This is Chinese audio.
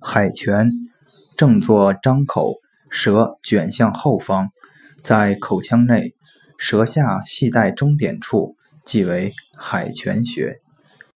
海泉正坐张口舌卷向后方在口腔内舌下系带终点处即为海泉穴。